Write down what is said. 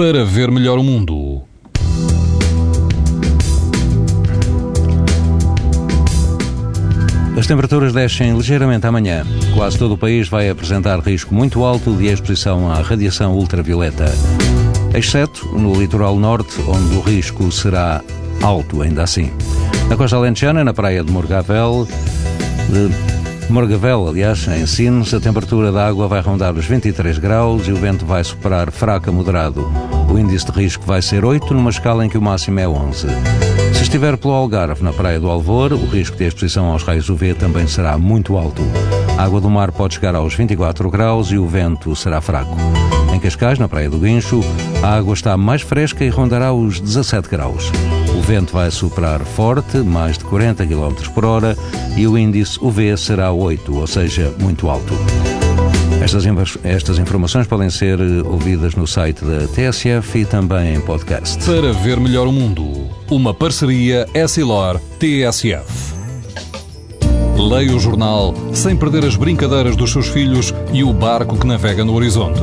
para ver melhor o mundo. As temperaturas descem ligeiramente amanhã. Quase todo o país vai apresentar risco muito alto de exposição à radiação ultravioleta, exceto no litoral norte, onde o risco será alto ainda assim. Na costa alentejana, na praia de Morgavel, Morgavel, aliás, em Sines, a temperatura da água vai rondar os 23 graus e o vento vai soprar fraco a moderado. O índice de risco vai ser 8, numa escala em que o máximo é 11. Se estiver pelo Algarve, na praia do Alvor, o risco de exposição aos raios UV também será muito alto. A água do mar pode chegar aos 24 graus e o vento será fraco. Em Cascais, na praia do Guincho, a água está mais fresca e rondará os 17 graus. O vento vai soprar forte, mais de 40 km por hora, e o índice UV será 8, ou seja, muito alto. Estas, estas informações podem ser eh, ouvidas no site da TSF e também em podcast. Para ver melhor o mundo, uma parceria Essilor-TSF. Leia o jornal sem perder as brincadeiras dos seus filhos e o barco que navega no horizonte.